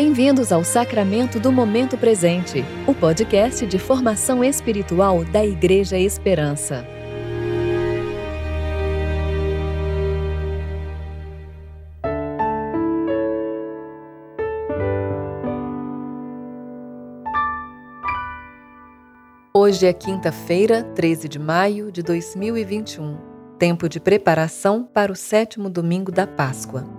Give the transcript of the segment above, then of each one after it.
Bem-vindos ao Sacramento do Momento Presente, o podcast de formação espiritual da Igreja Esperança. Hoje é quinta-feira, 13 de maio de 2021, tempo de preparação para o sétimo domingo da Páscoa.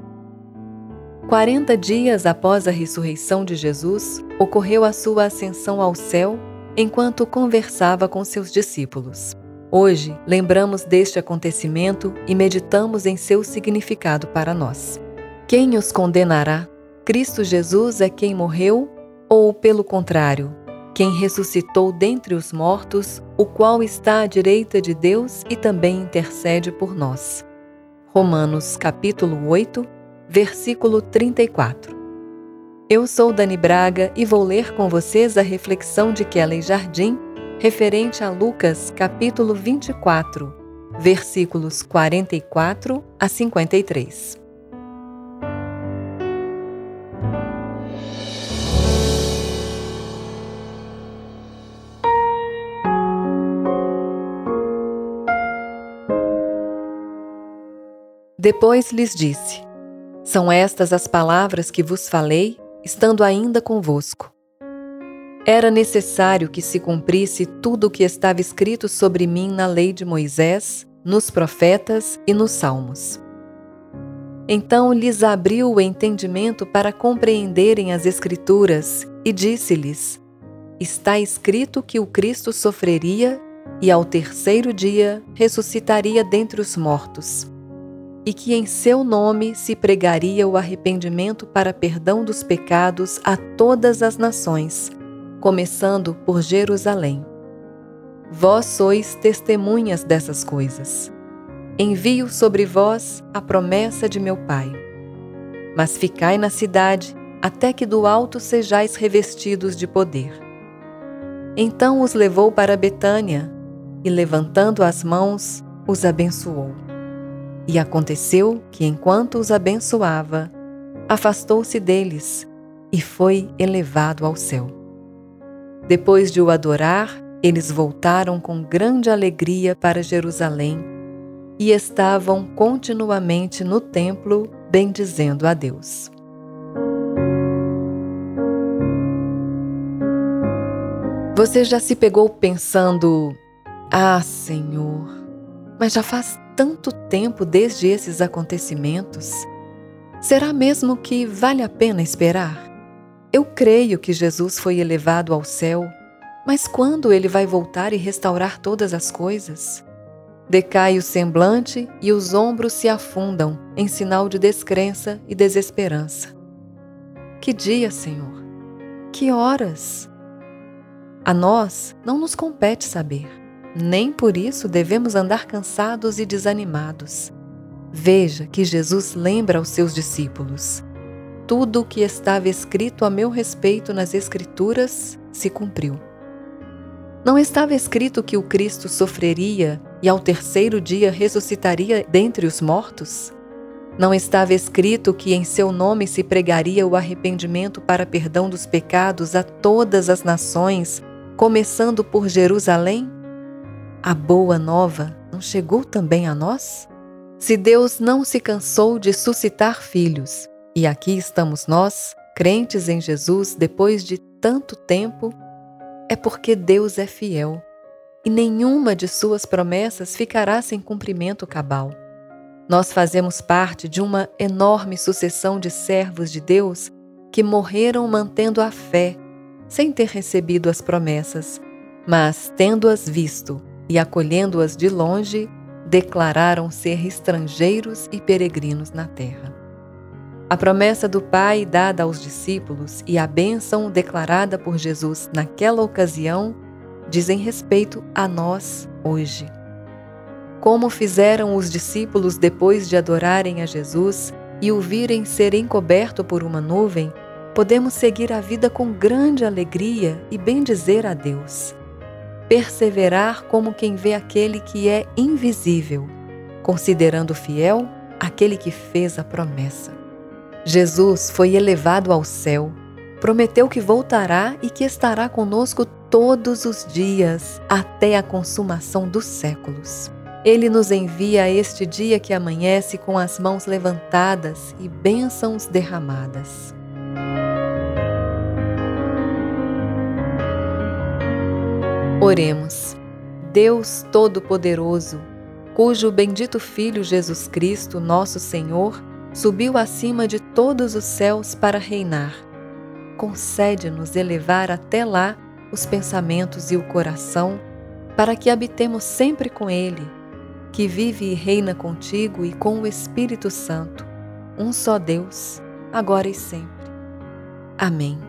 Quarenta dias após a ressurreição de Jesus, ocorreu a sua ascensão ao céu enquanto conversava com seus discípulos. Hoje, lembramos deste acontecimento e meditamos em seu significado para nós. Quem os condenará? Cristo Jesus é quem morreu? Ou, pelo contrário, quem ressuscitou dentre os mortos, o qual está à direita de Deus e também intercede por nós? Romanos capítulo 8, versículo 34. Eu sou Dani Braga e vou ler com vocês a reflexão de Kelly Jardim referente a Lucas, capítulo 24, versículos 44 a 53. Depois lhes disse: são estas as palavras que vos falei, estando ainda convosco. Era necessário que se cumprisse tudo o que estava escrito sobre mim na lei de Moisés, nos profetas e nos salmos. Então lhes abriu o entendimento para compreenderem as Escrituras e disse-lhes: Está escrito que o Cristo sofreria e ao terceiro dia ressuscitaria dentre os mortos e que em seu nome se pregaria o arrependimento para perdão dos pecados a todas as nações, começando por Jerusalém. Vós sois testemunhas dessas coisas. Envio sobre vós a promessa de meu Pai. Mas ficai na cidade, até que do alto sejais revestidos de poder. Então os levou para Betânia, e levantando as mãos, os abençoou. E aconteceu que, enquanto os abençoava, afastou-se deles e foi elevado ao céu. Depois de o adorar, eles voltaram com grande alegria para Jerusalém e estavam continuamente no templo bendizendo a Deus. Você já se pegou pensando: Ah, Senhor, mas já faz tanto tempo desde esses acontecimentos? Será mesmo que vale a pena esperar? Eu creio que Jesus foi elevado ao céu, mas quando ele vai voltar e restaurar todas as coisas? Decai o semblante e os ombros se afundam em sinal de descrença e desesperança. Que dia, Senhor! Que horas! A nós não nos compete saber. Nem por isso devemos andar cansados e desanimados. Veja que Jesus lembra aos seus discípulos: tudo o que estava escrito a meu respeito nas Escrituras se cumpriu. Não estava escrito que o Cristo sofreria e ao terceiro dia ressuscitaria dentre os mortos? Não estava escrito que em seu nome se pregaria o arrependimento para perdão dos pecados a todas as nações, começando por Jerusalém? A boa nova não chegou também a nós? Se Deus não se cansou de suscitar filhos, e aqui estamos nós, crentes em Jesus depois de tanto tempo, é porque Deus é fiel e nenhuma de suas promessas ficará sem cumprimento cabal. Nós fazemos parte de uma enorme sucessão de servos de Deus que morreram mantendo a fé, sem ter recebido as promessas, mas tendo-as visto e, acolhendo-as de longe, declararam ser estrangeiros e peregrinos na terra. A promessa do Pai dada aos discípulos e a bênção declarada por Jesus naquela ocasião dizem respeito a nós hoje. Como fizeram os discípulos depois de adorarem a Jesus e o virem ser encoberto por uma nuvem, podemos seguir a vida com grande alegria e bendizer a Deus perseverar como quem vê aquele que é invisível, considerando fiel aquele que fez a promessa. Jesus foi elevado ao céu prometeu que voltará e que estará conosco todos os dias, até a consumação dos séculos. Ele nos envia este dia que amanhece com as mãos levantadas e bênçãos derramadas. Oremos. Deus Todo-Poderoso, cujo bendito Filho Jesus Cristo, nosso Senhor, subiu acima de todos os céus para reinar. Concede-nos elevar até lá os pensamentos e o coração, para que habitemos sempre com Ele, que vive e reina contigo e com o Espírito Santo, um só Deus, agora e sempre. Amém.